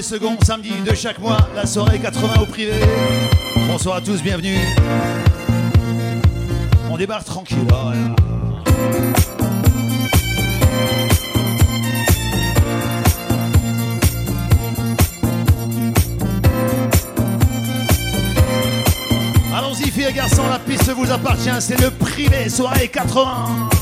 les seconds samedis de chaque mois, la soirée 80 au privé. Bonsoir à tous, bienvenue. On débarque tranquille. Ah Allons-y, filles et garçons, la piste vous appartient, c'est le privé, soirée 80.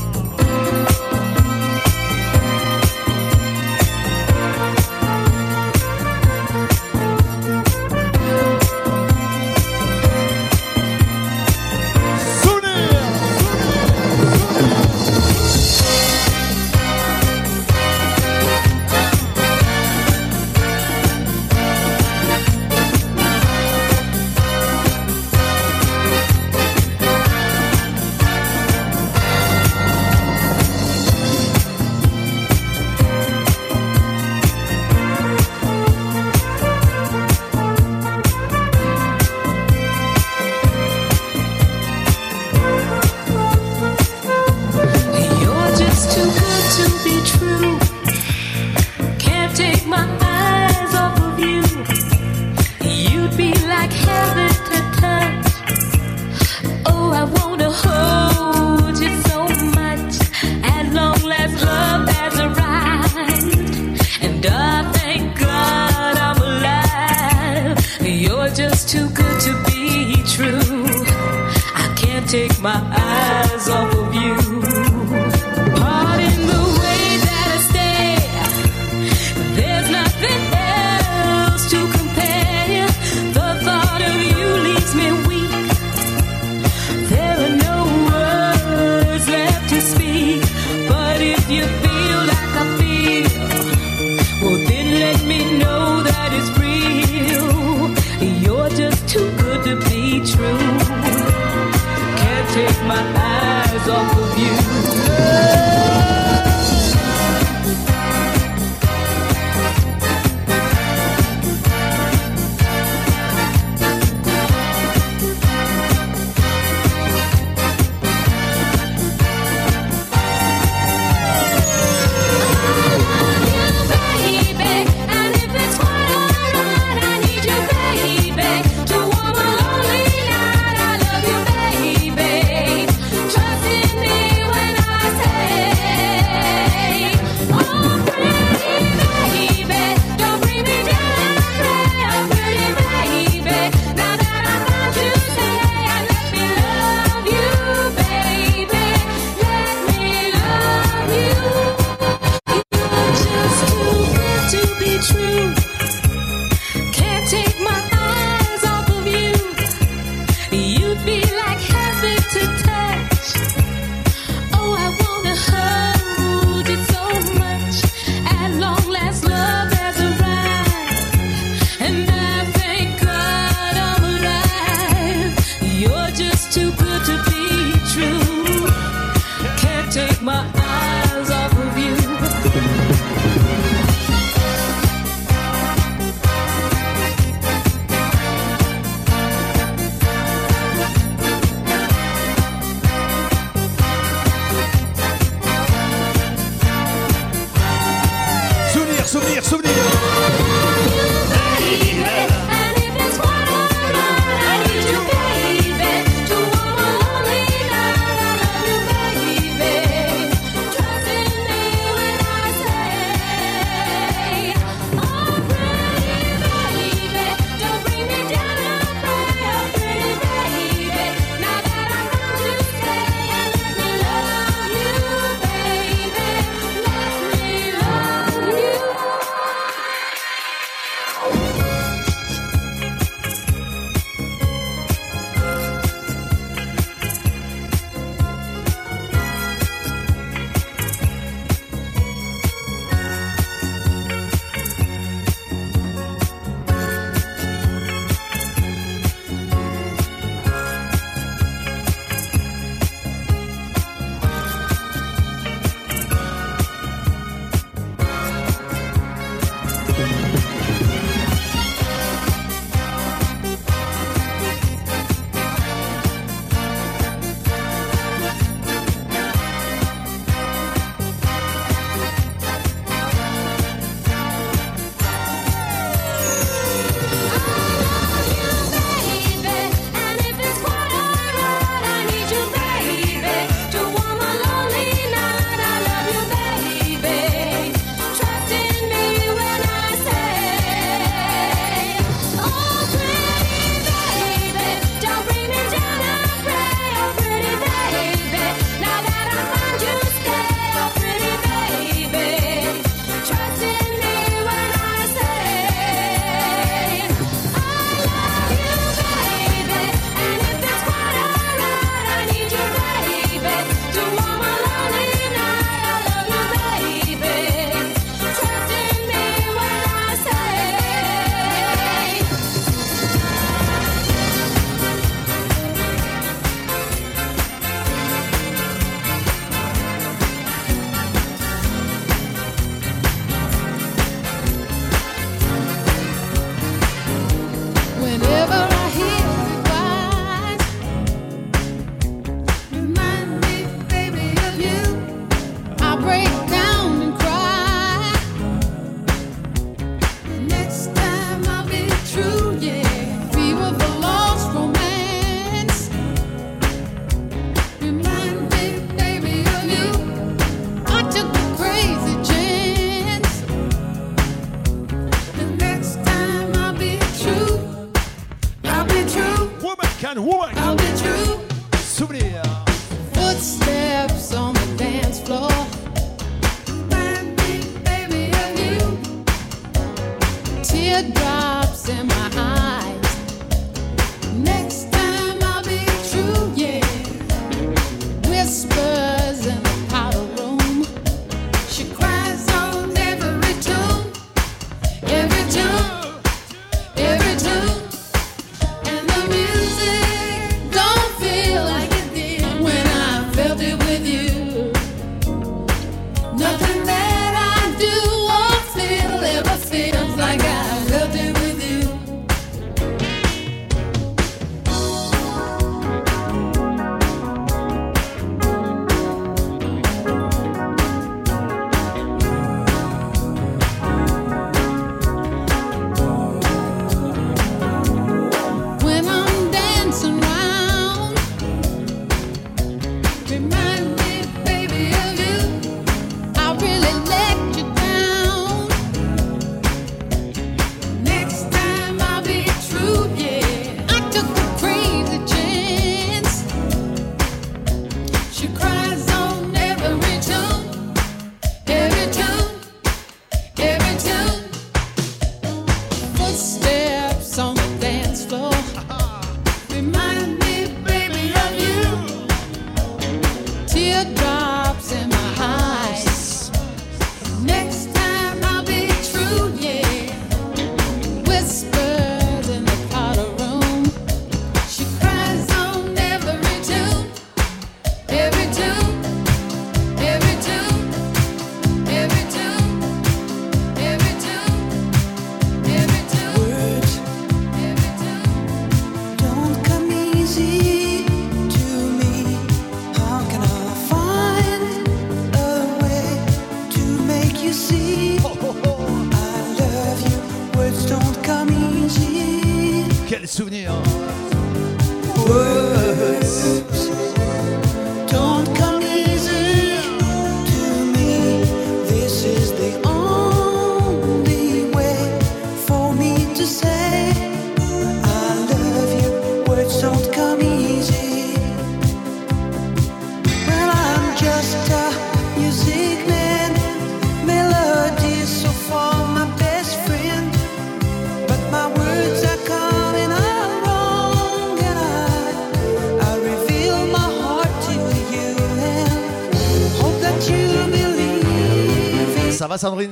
Sandrine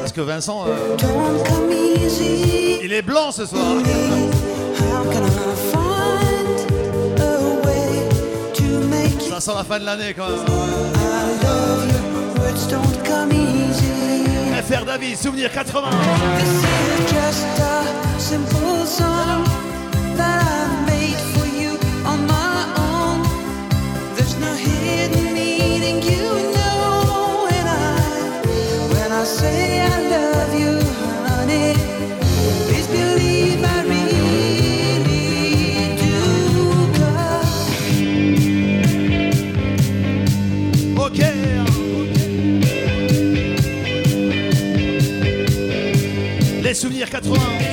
Parce que Vincent, euh, il est blanc ce soir. Ça sent la fin de l'année quand même. FR David, souvenir 80. Souvenirs 80.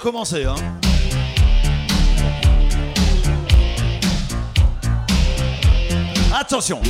Commencer. Hein. Attention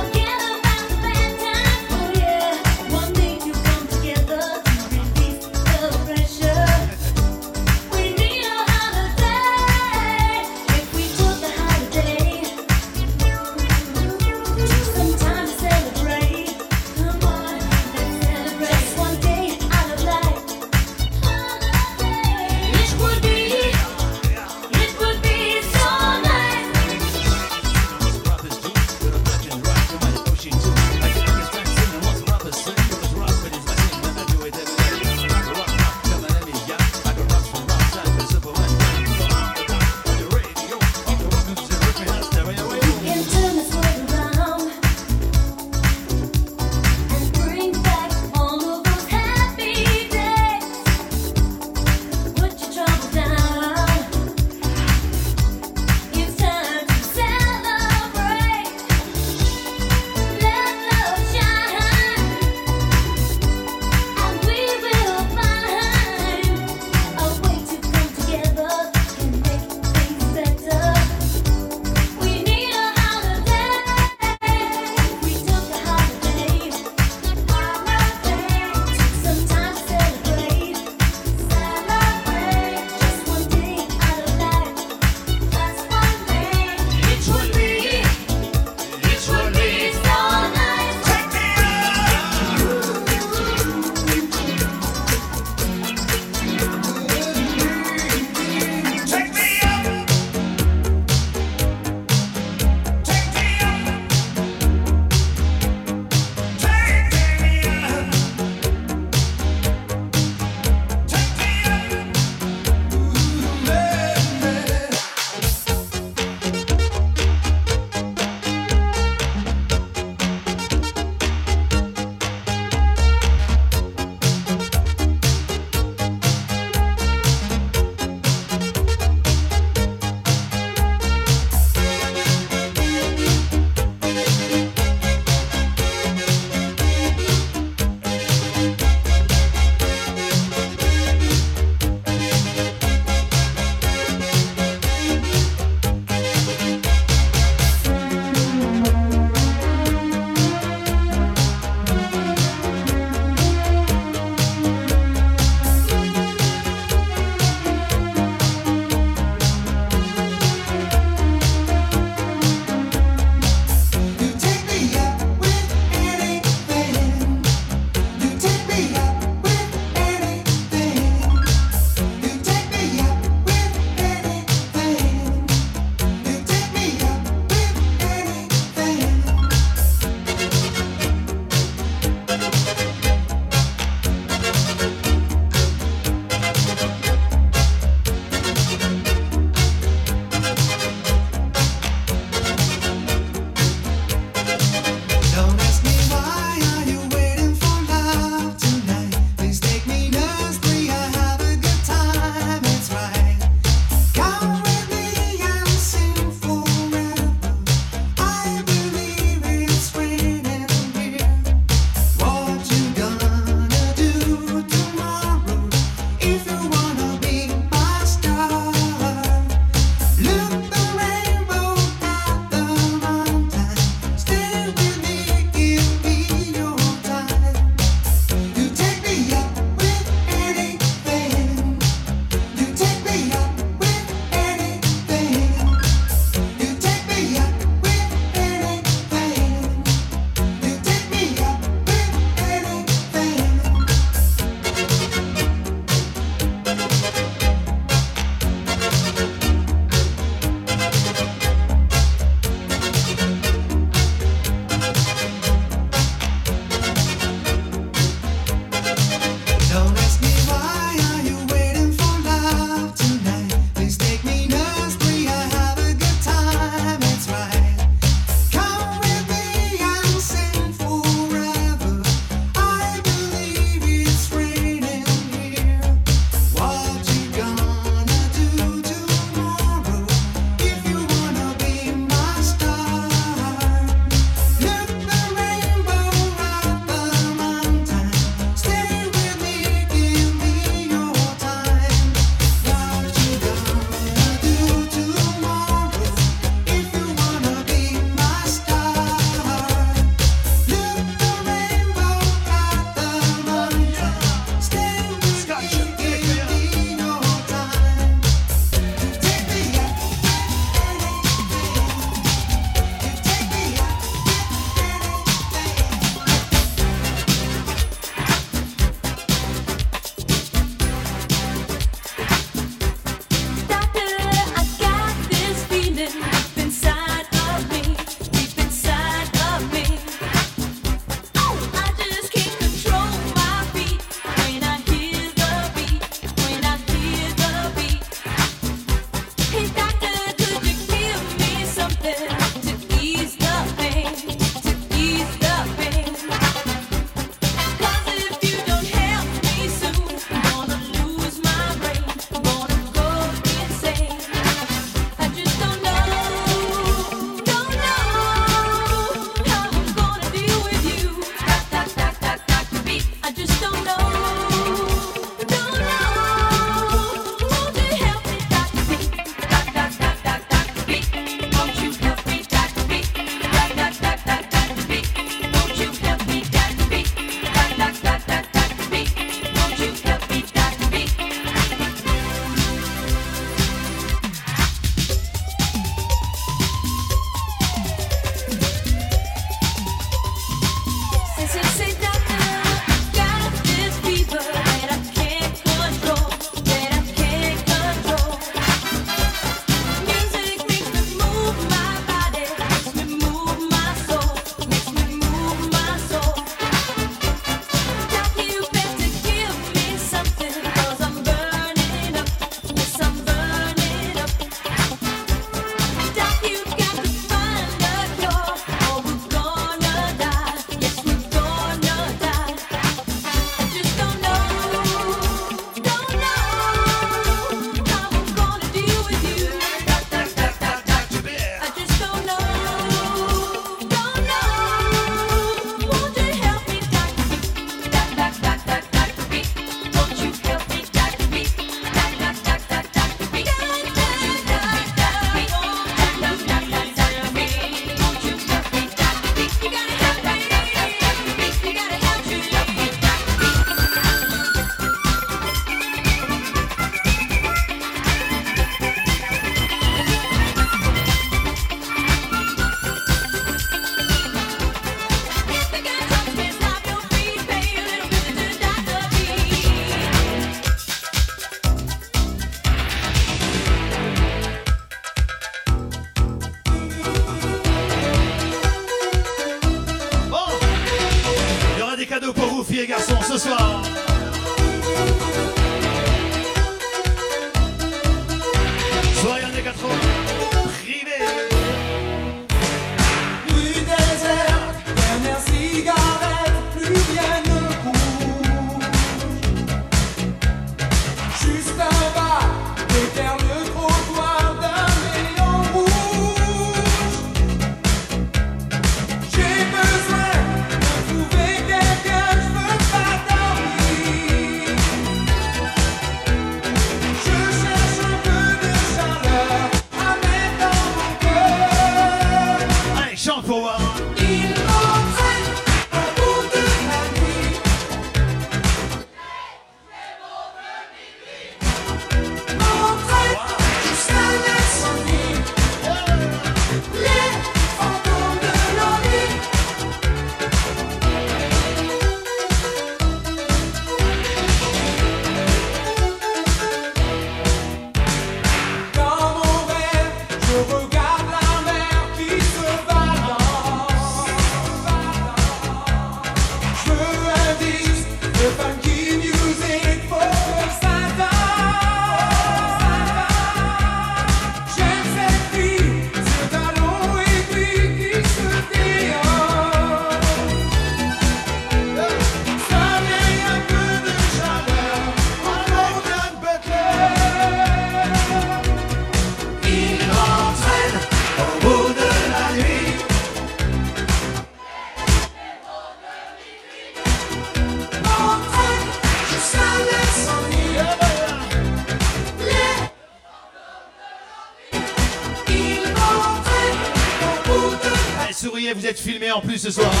filmé en plus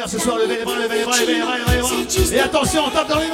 l'air ce soir Levez les bras, levez les bras, levez les bras, levez les bras. Et attention, on tape dans les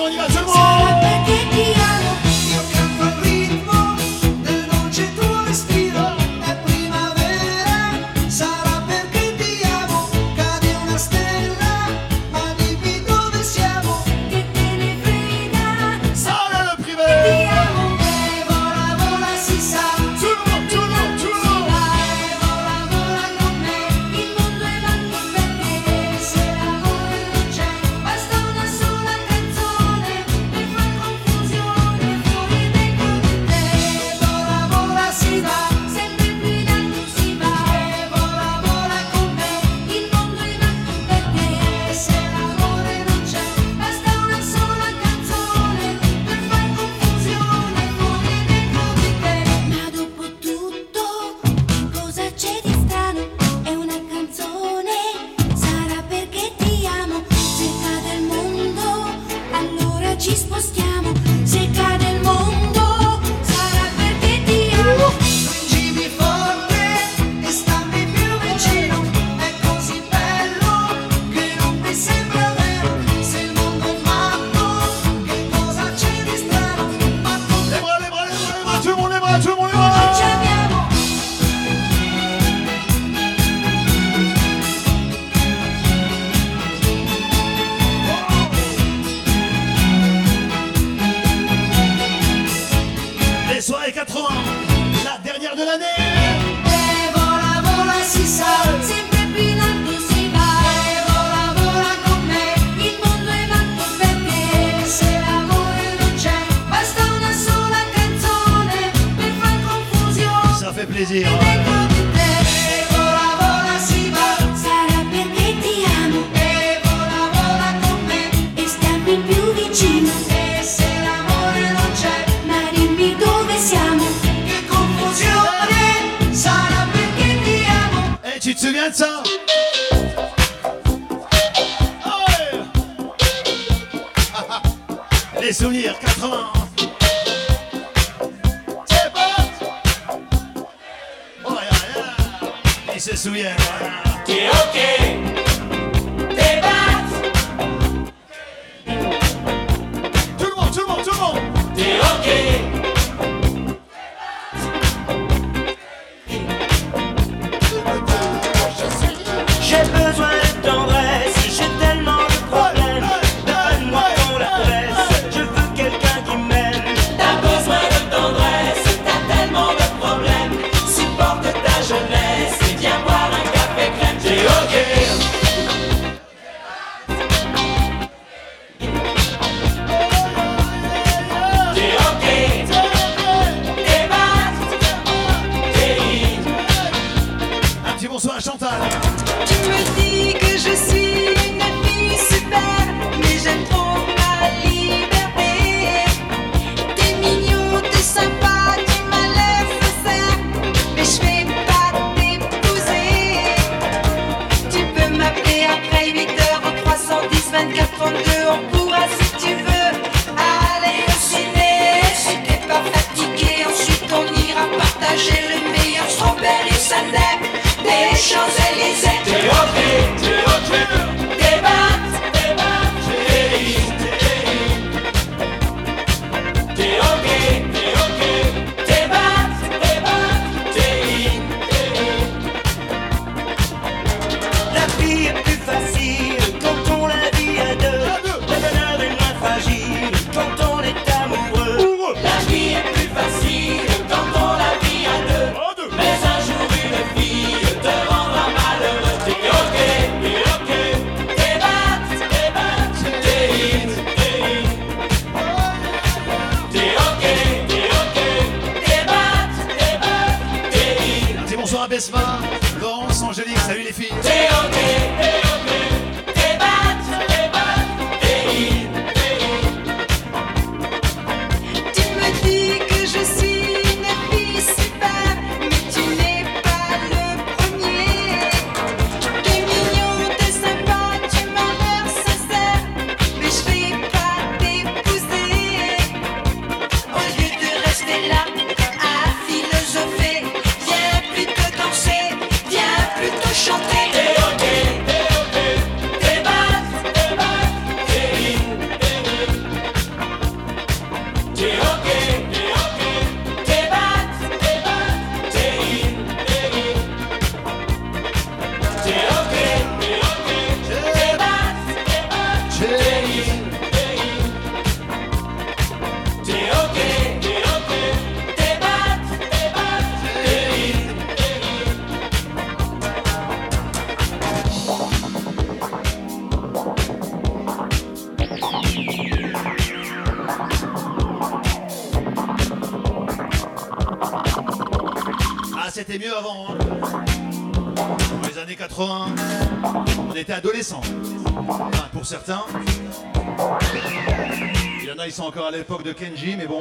Kenji, mais bon.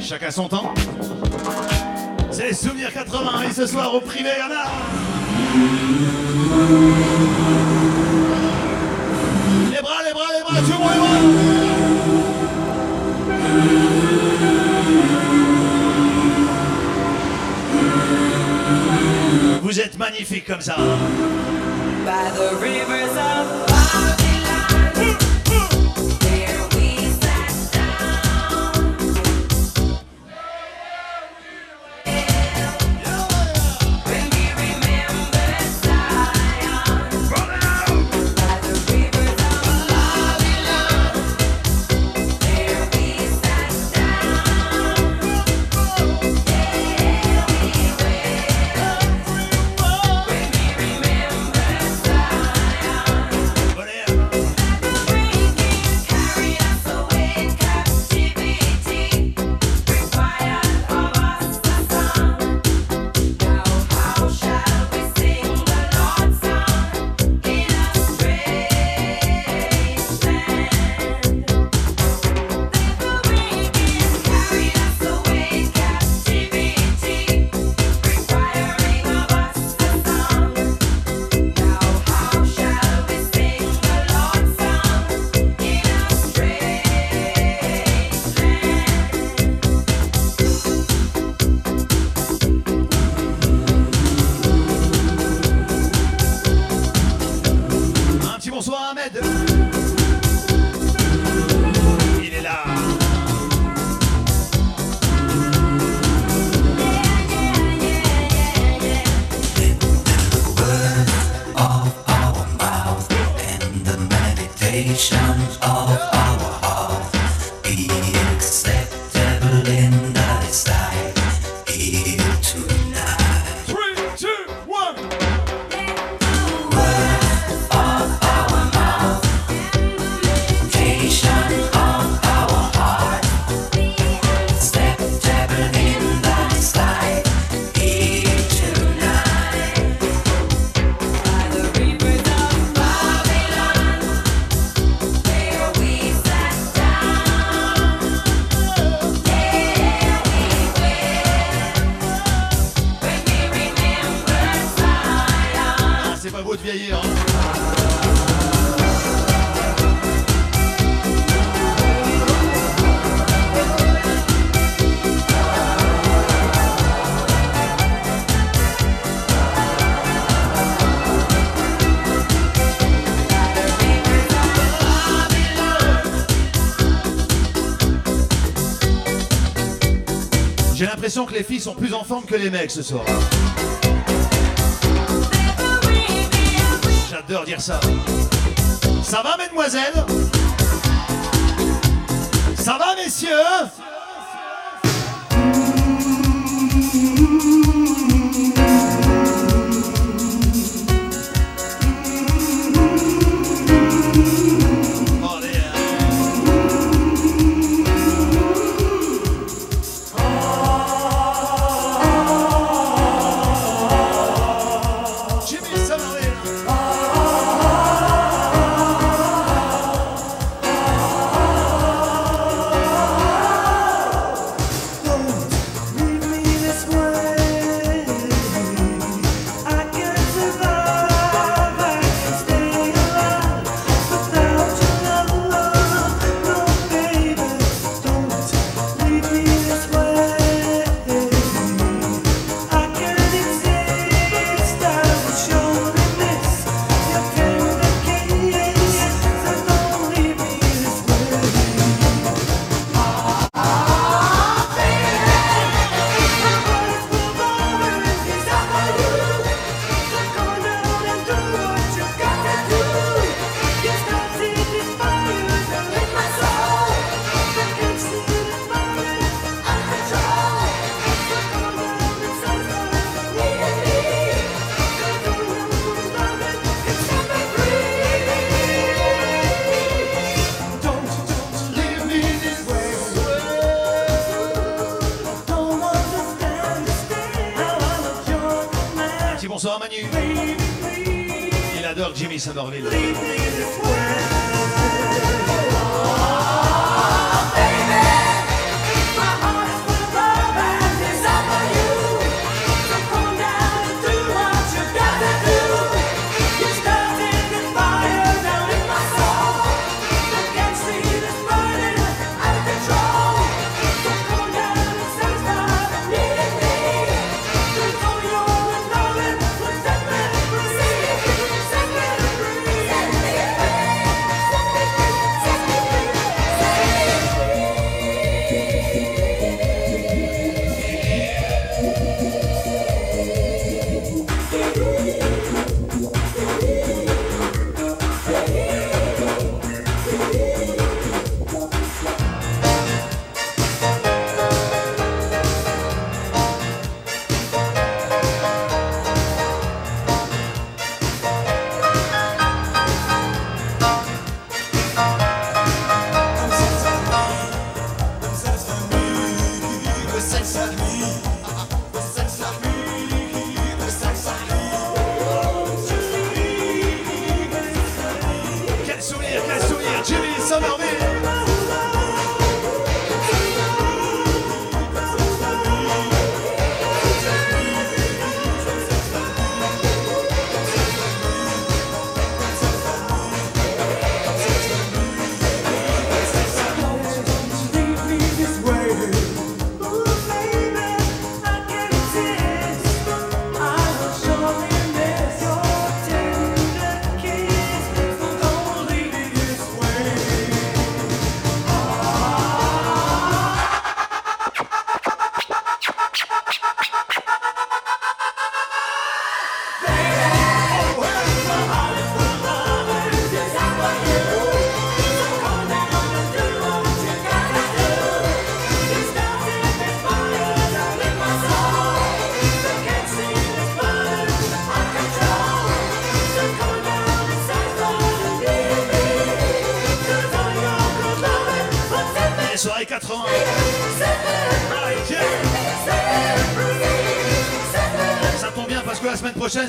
Chacun son temps. C'est les souvenirs 80 et ce soir au privé, il y en a. Les bras, les bras, les bras, le monde les bras. Vous êtes magnifiques comme ça. By the rivers J'ai l'impression que les filles sont plus en forme que les mecs ce soir. J'adore dire ça. Ça va, mesdemoiselles? Ça va, messieurs? Saint-Orville.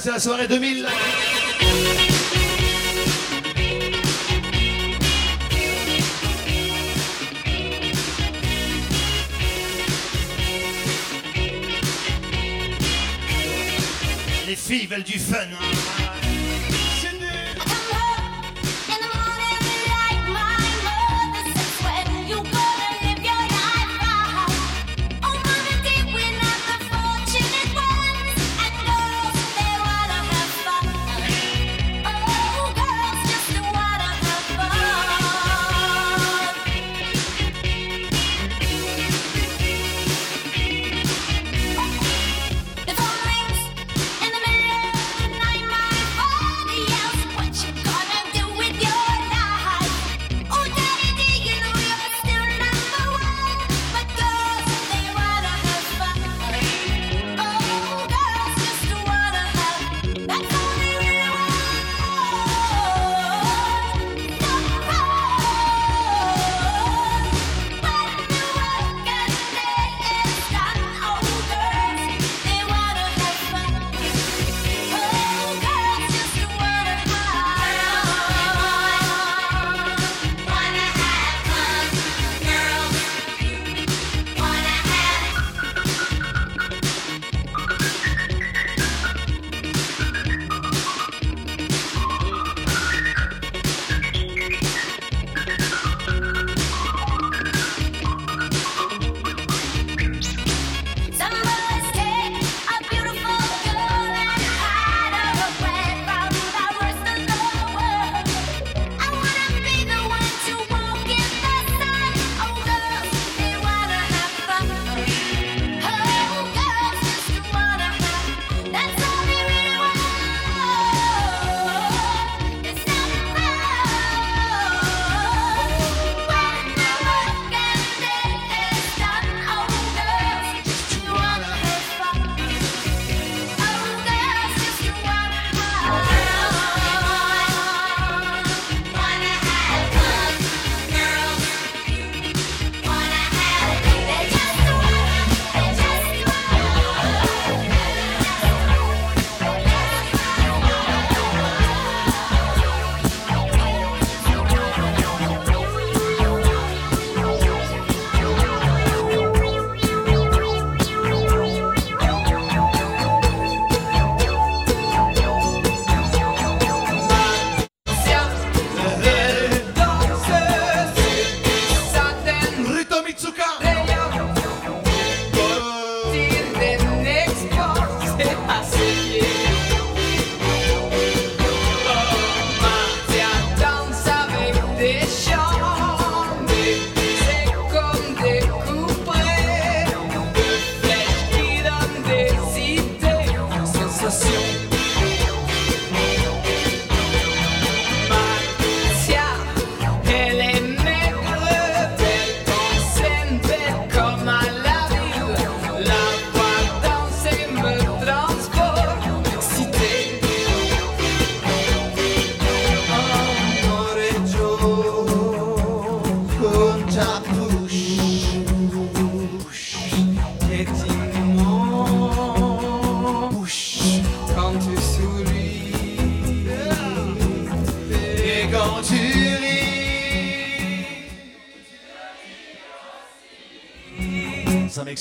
C'est la soirée 2000.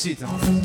Ça m'excite, hein. Tu aimes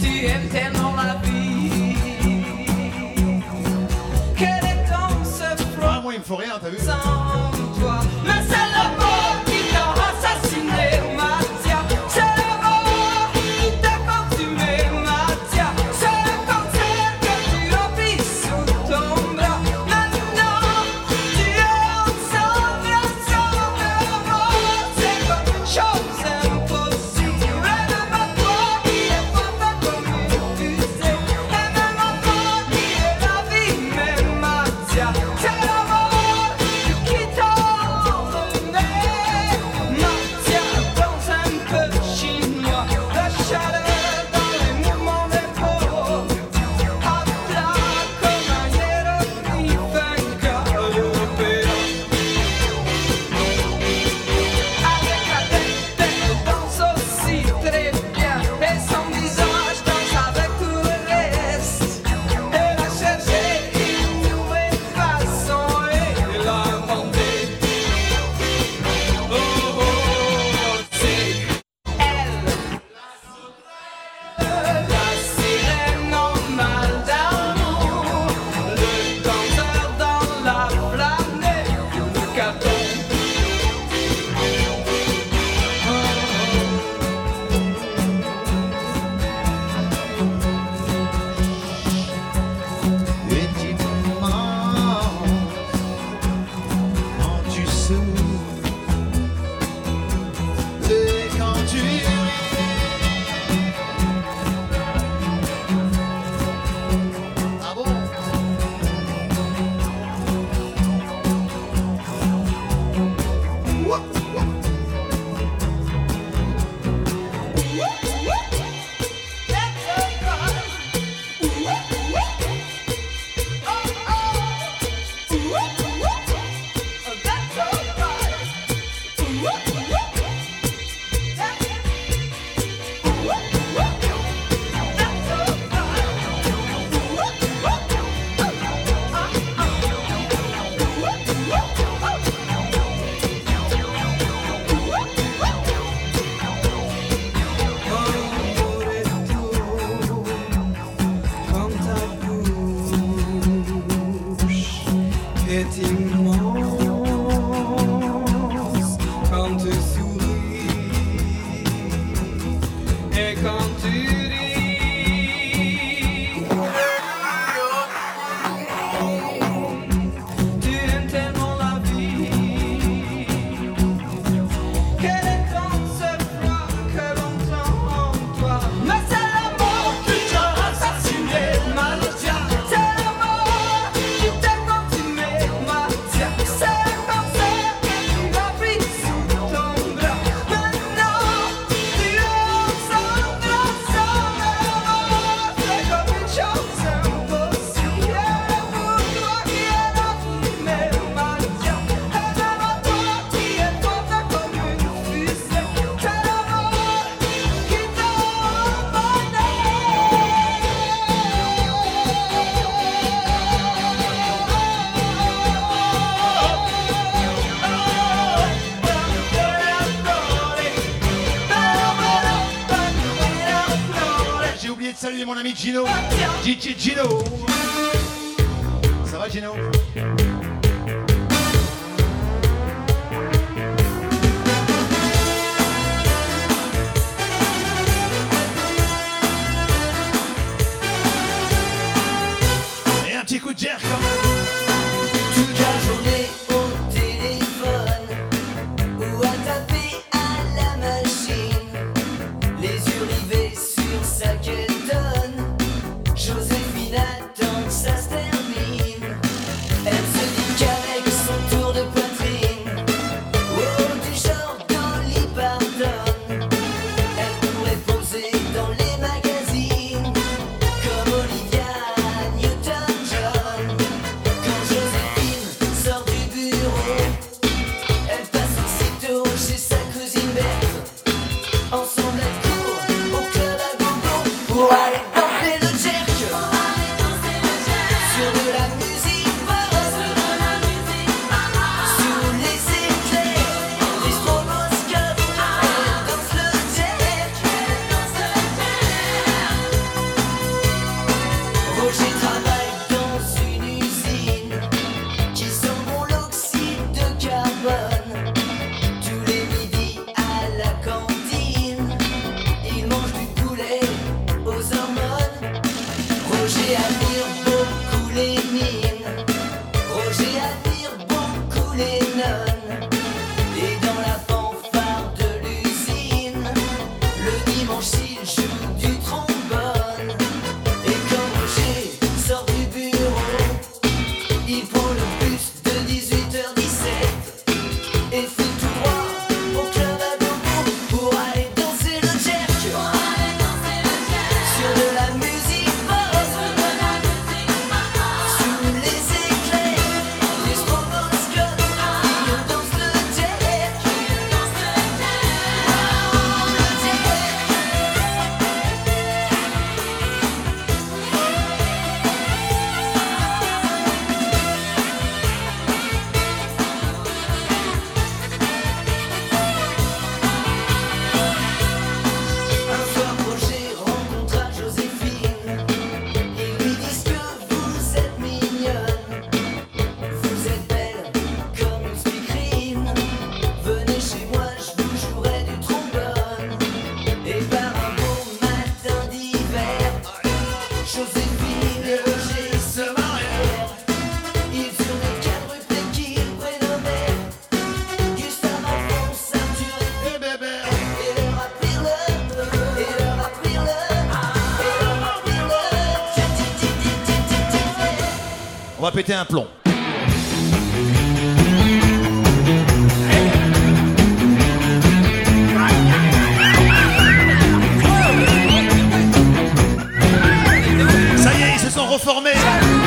Ça y est, ils se sont reformés.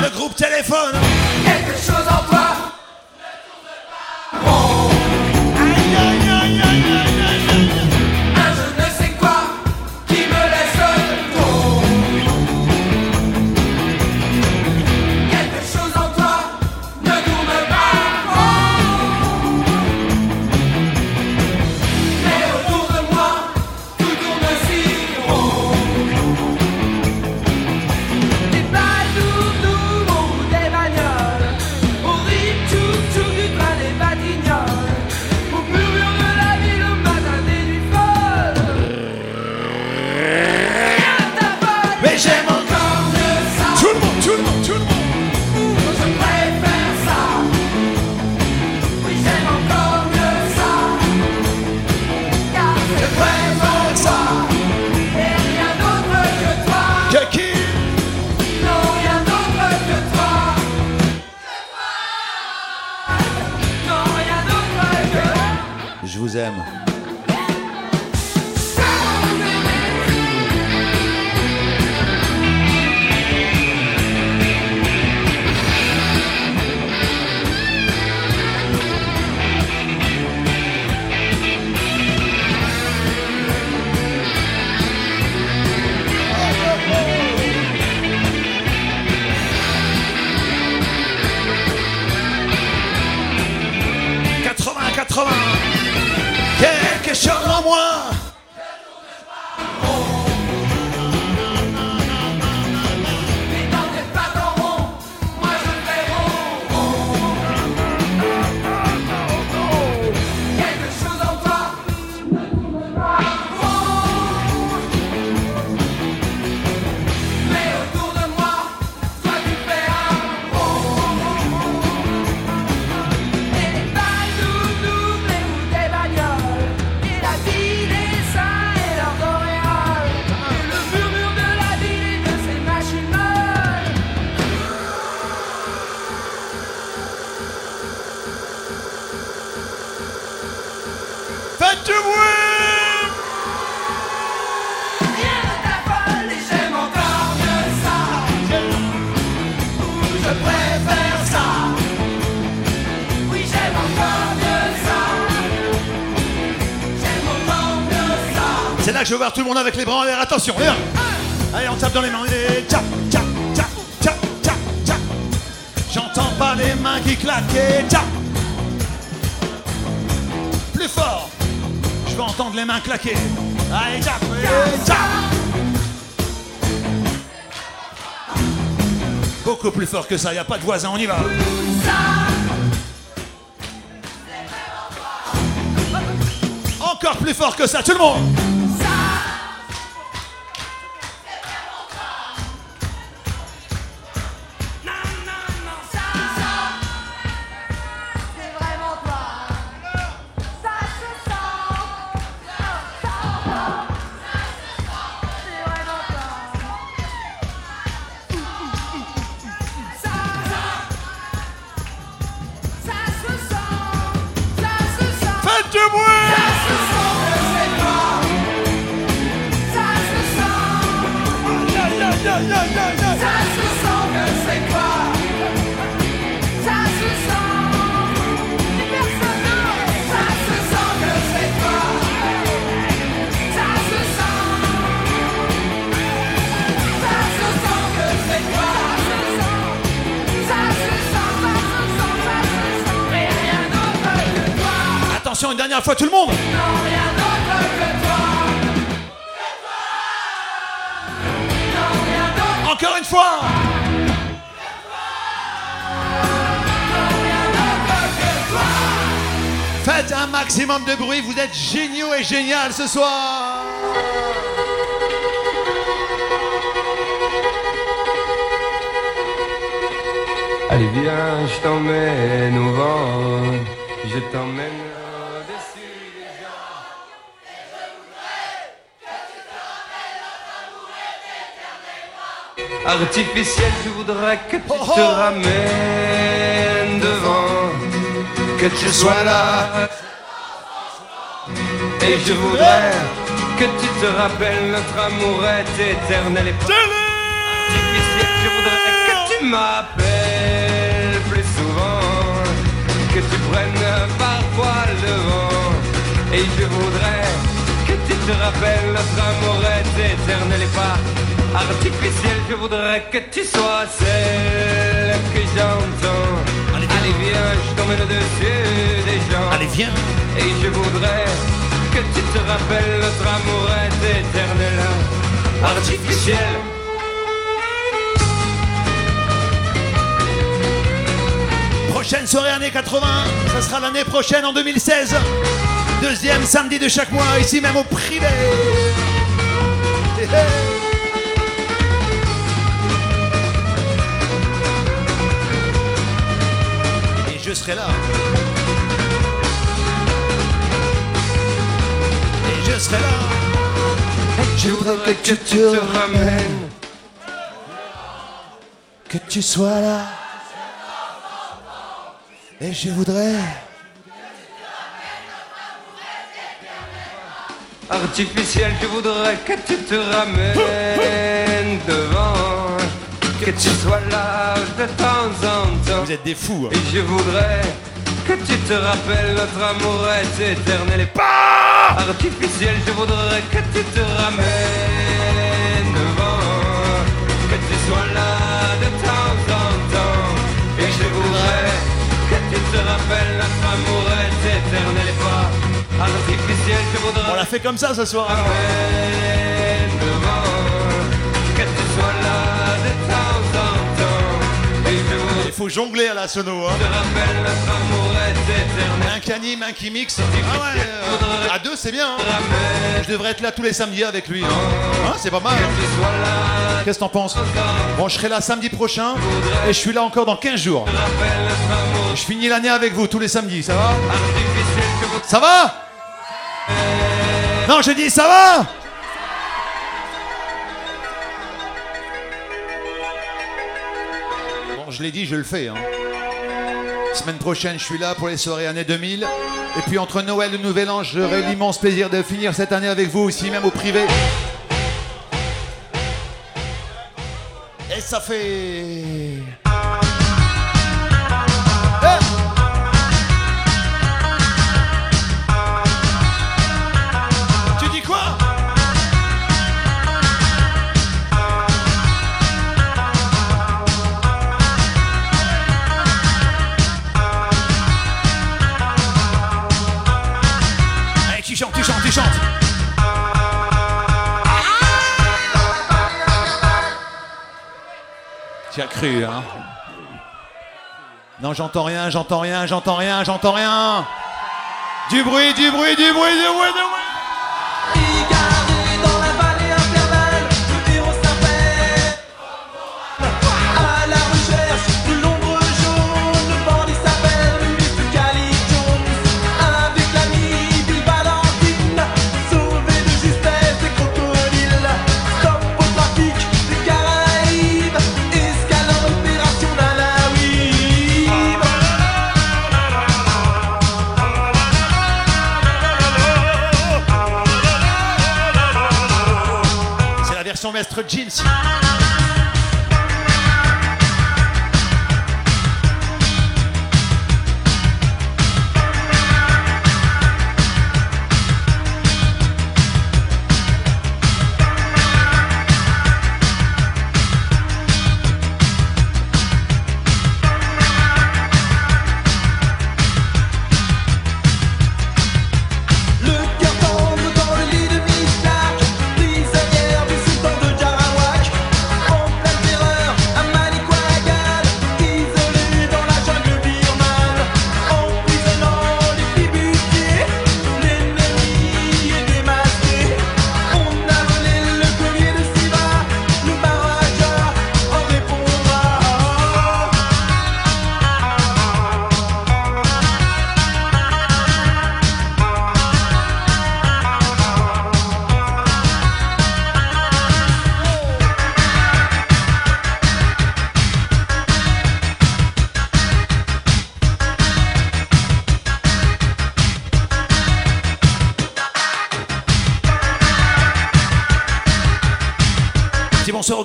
Le groupe téléphone. moi voir tout le monde avec les bras en l'air. Attention, les un. Allez, on tape dans les mains. Et tchap, tchap, tchap, tchap, tchap, tchap. J'entends pas les mains qui claquent. Et tchap. Plus fort. Je veux entendre les mains claquer. Beaucoup plus fort que ça, y a pas de voisin, on y va. Encore plus fort que ça, tout le monde maximum de bruit, vous êtes géniaux et génial ce soir Allez viens, je t'emmène au vent, je t'emmène au-dessus des gens. Artificiel, je voudrais que tu Oh, te oh. ramènes devant, que tu sois là. Et je voudrais que tu te rappelles, notre amour est éternel et pas artificiel. Je voudrais que tu m'appelles plus souvent, que tu prennes parfois le vent. Et je voudrais que tu te rappelles, notre amour est éternel et pas artificiel. Je voudrais que tu sois celle que j'entends. Allez, viens, je t'emmène au-dessus des gens. Allez, viens Et je voudrais que tu te rappelles, notre amour est éternel, artificiel. Prochaine soirée années 80, ça sera l'année prochaine en 2016. Deuxième samedi de chaque mois, ici même au privé. Et je serai là. Serai là. Je voudrais que tu te ramènes. Que tu sois là. Et je voudrais. Artificiel, je voudrais que tu te ramènes devant. Que tu sois là de temps en temps. Vous êtes des fous. hein. Et je voudrais que tu te rappelles, notre amour est éternel et pas artificiel. Je voudrais que tu te ramènes devant, que tu sois là de temps en temps. Et je voudrais que tu te rappelles, notre amour est éternel et pas artificiel. Je voudrais On l'a fait comme ça ce soir. ramène devant, que tu sois là faut jongler à la sono. Hein. Un qui anime, un qui mixe. Ah ouais, euh, à deux c'est bien. hein. Je devrais être là tous les samedis avec lui. Hein. Hein, c'est pas mal. hein. Qu'est-ce que t'en penses? Bon, je serai là samedi prochain et je suis là encore dans 15 jours. Je finis l'année avec vous tous les samedis, ça va? Ça va? Non, je dis ça va? Je l'ai dit, je le fais. Hein. Semaine prochaine, je suis là pour les soirées années 2000. Et puis entre Noël et Nouvel An, j'aurai l'immense plaisir de finir cette année avec vous aussi, même au privé. Et ça fait... cru, hein. Non, j'entends rien, j'entends rien, j'entends rien, j'entends rien. Du bruit, du bruit, du bruit, du bruit, du bruit Mestre Jeans.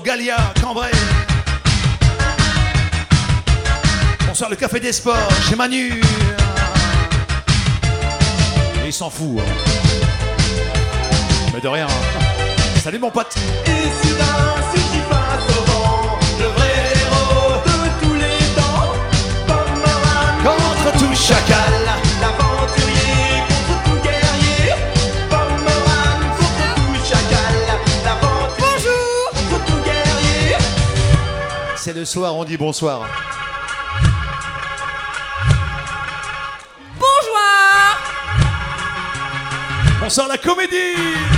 Galia, Cambrai. Bonsoir le Café des Sports, chez Manu. Et il s'en fout. Hein. Mais de rien. Hein. Salut mon pote. Contre tout chacal. c'est le soir, on dit bonsoir. Bonjour Bonsoir la comédie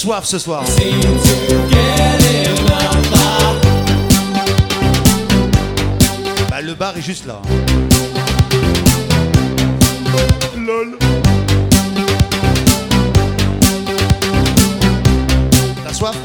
soif ce soir. Bah, le bar est juste là. T'as soif?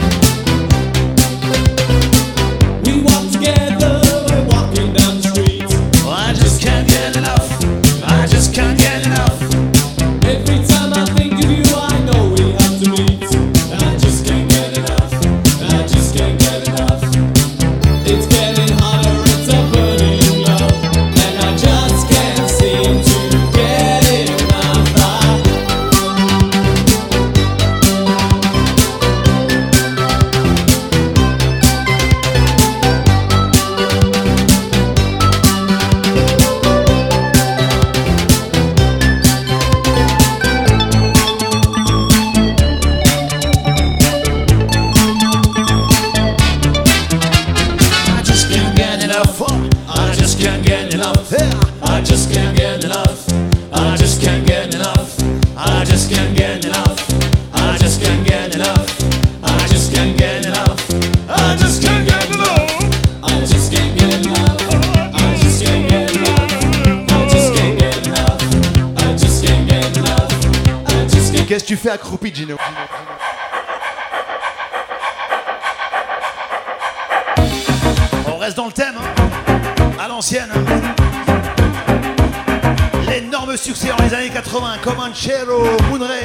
80, Comanchero, Munrey.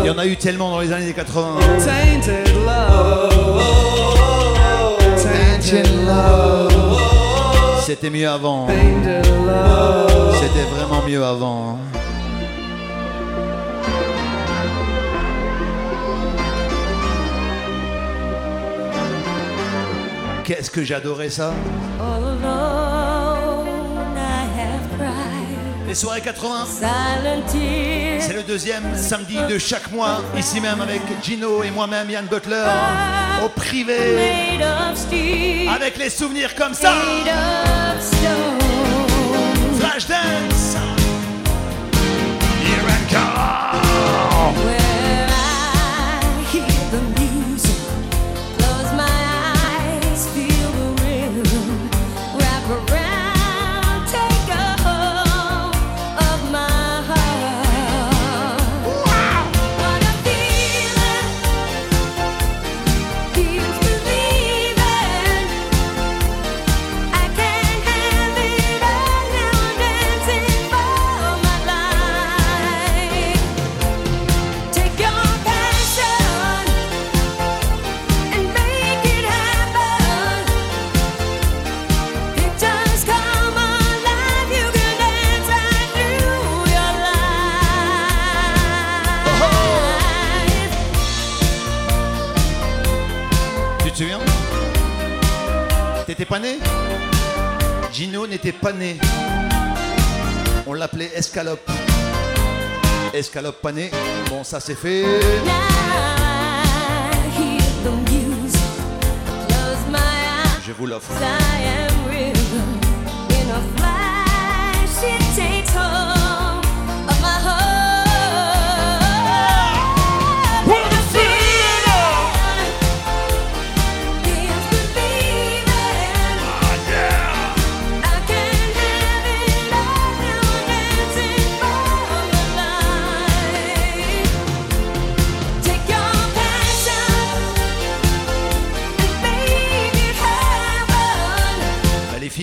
Il y en a eu tellement dans les années 80. C'était mieux avant. C'était vraiment mieux avant. Qu'est-ce que j'adorais ça? Les soirées 80. C'est le deuxième samedi de chaque mois, ici même avec Gino et moi-même, Yann Butler, au privé, avec les souvenirs comme ça. pané Gino n'était pas né. On l'appelait Escalope. Escalope pas né. Bon, ça c'est fait. Je vous l'offre.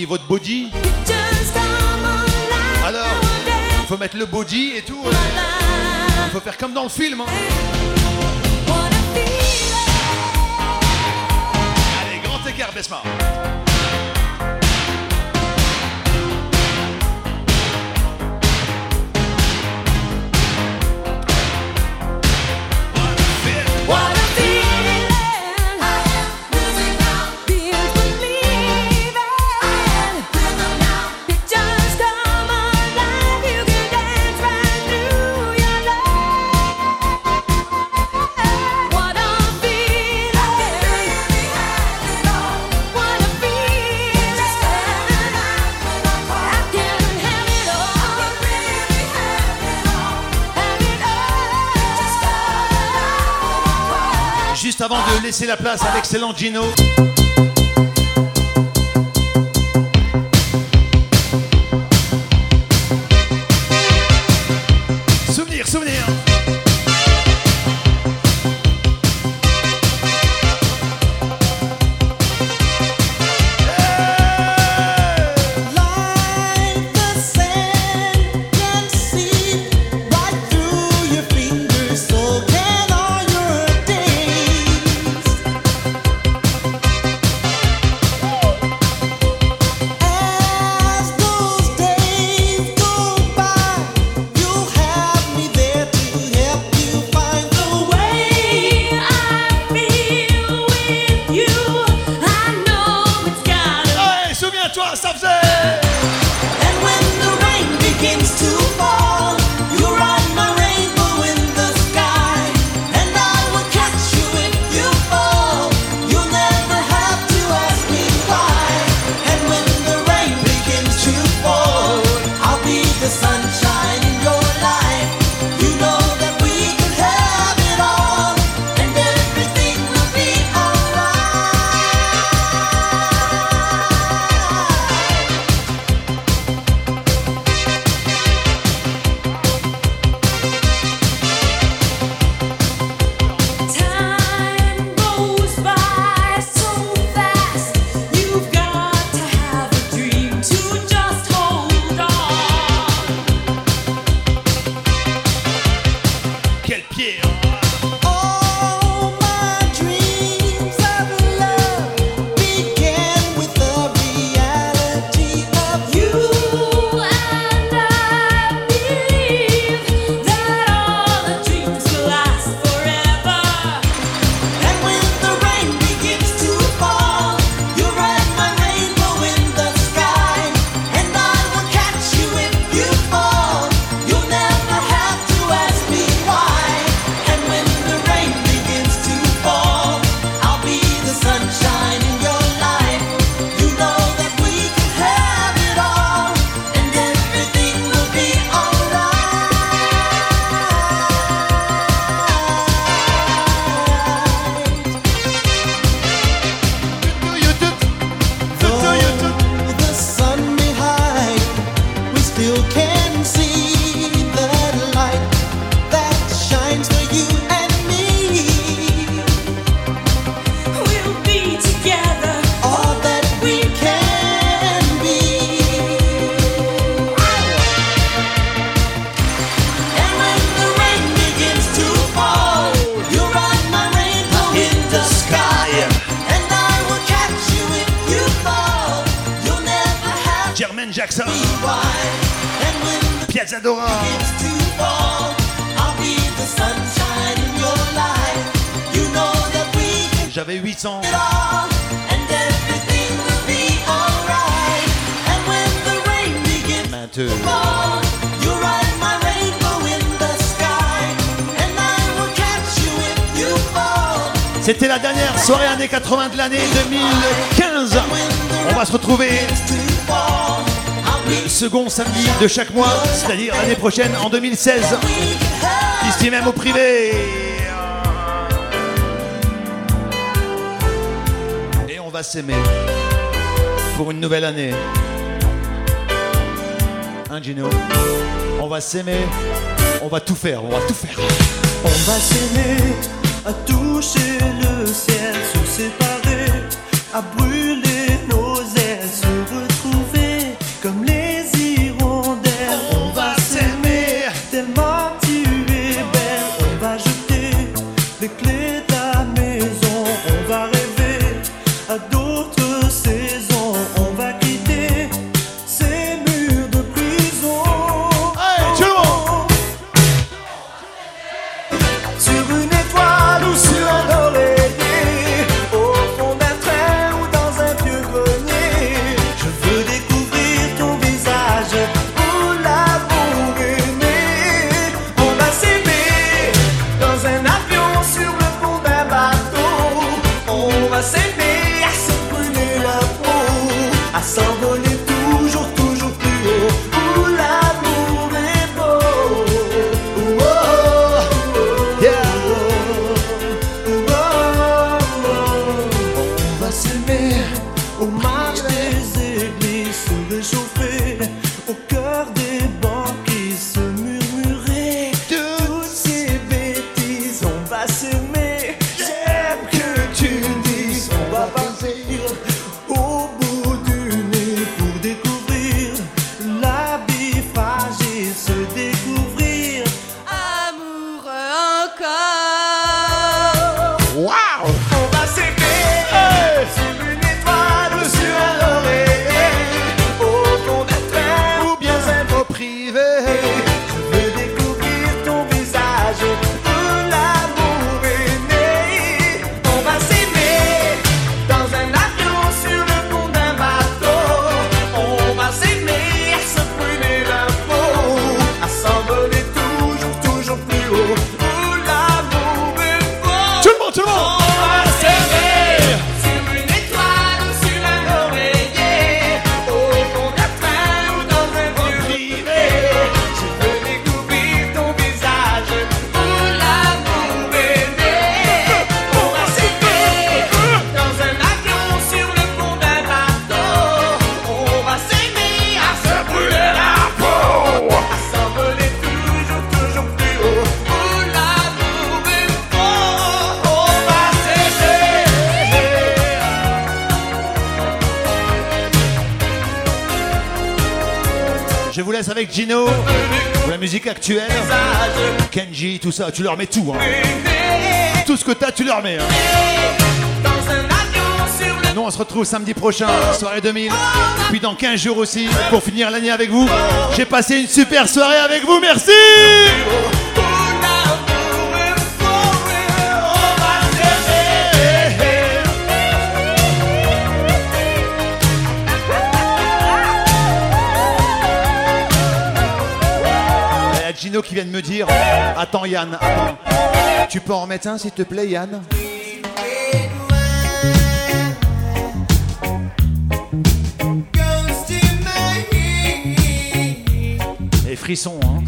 votre body. Alors, faut mettre le body et tout. Hein. Faut faire comme dans le film. Hein. Allez, grand écart, Besma. laisser la place à l'excellent Gino. samedi de chaque mois, c'est-à-dire l'année prochaine en 2016. Ici même au privé. Et on va s'aimer pour une nouvelle année. Hein Gino? On va s'aimer, on va tout faire, on va tout faire. On va s'aimer à toucher le ciel, se séparer, à brûler Gino, la musique actuelle, Kenji, tout ça, tu leur mets tout. Hein. Tout ce que t'as, tu leur mets. Hein. Nous, on se retrouve samedi prochain, soirée 2000, puis dans 15 jours aussi, pour finir l'année avec vous. J'ai passé une super soirée avec vous, merci Qui viennent me dire Attends Yann. Tu peux en remettre un s'il te plaît Yann Et frissons hein.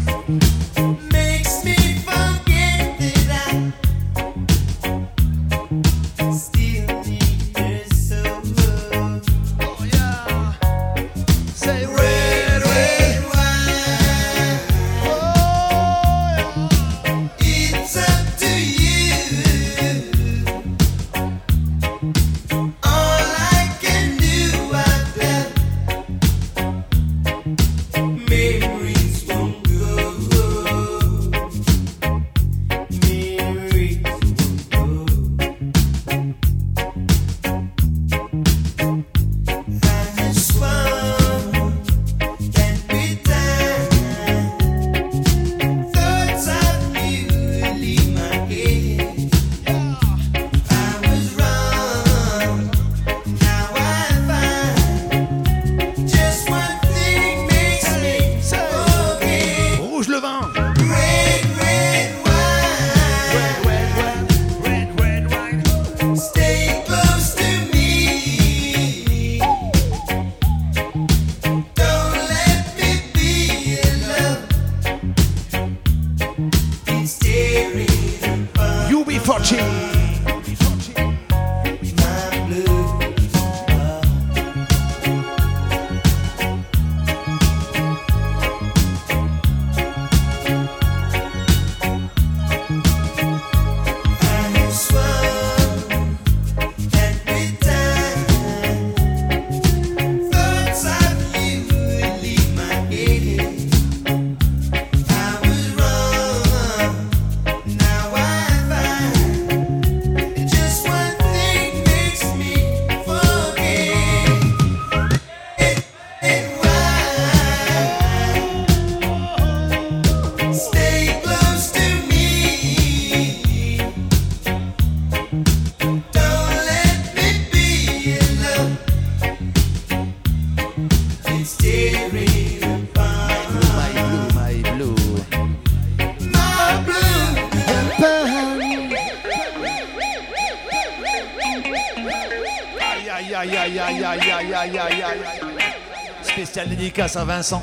dédicace à Vincent.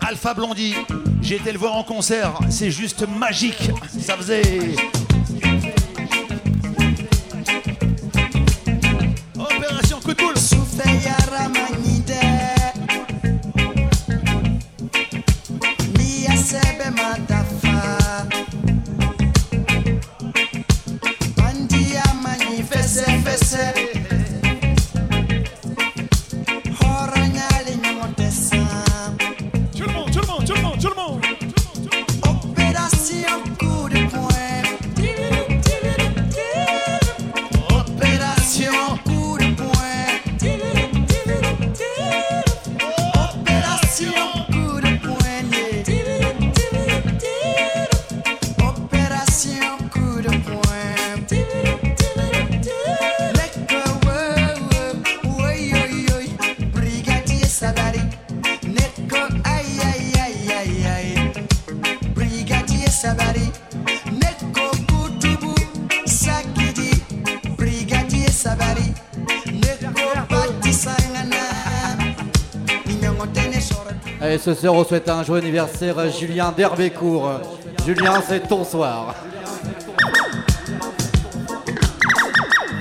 Alpha Blondie, j'ai été le voir en concert, c'est juste magique. Ça faisait ce soir on souhaite un joyeux anniversaire à Julien d'Hervécourt. Julien, c'est ton soir.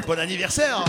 Bon anniversaire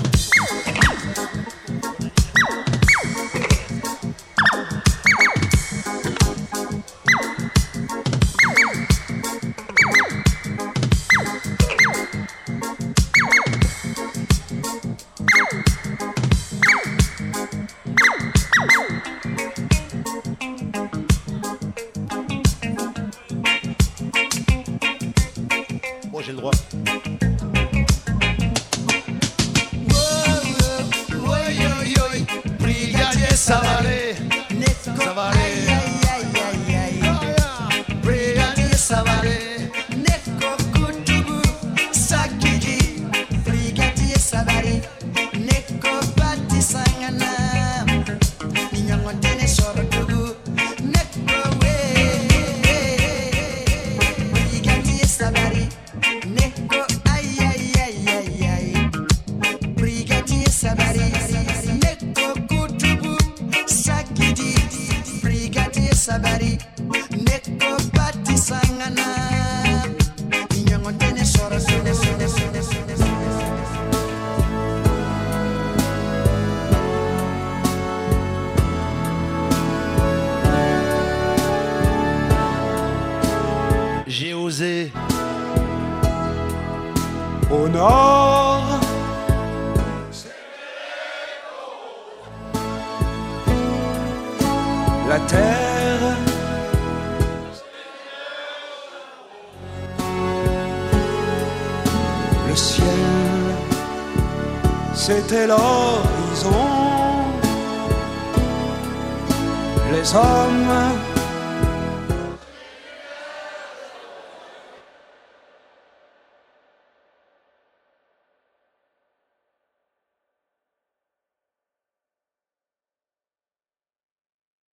tell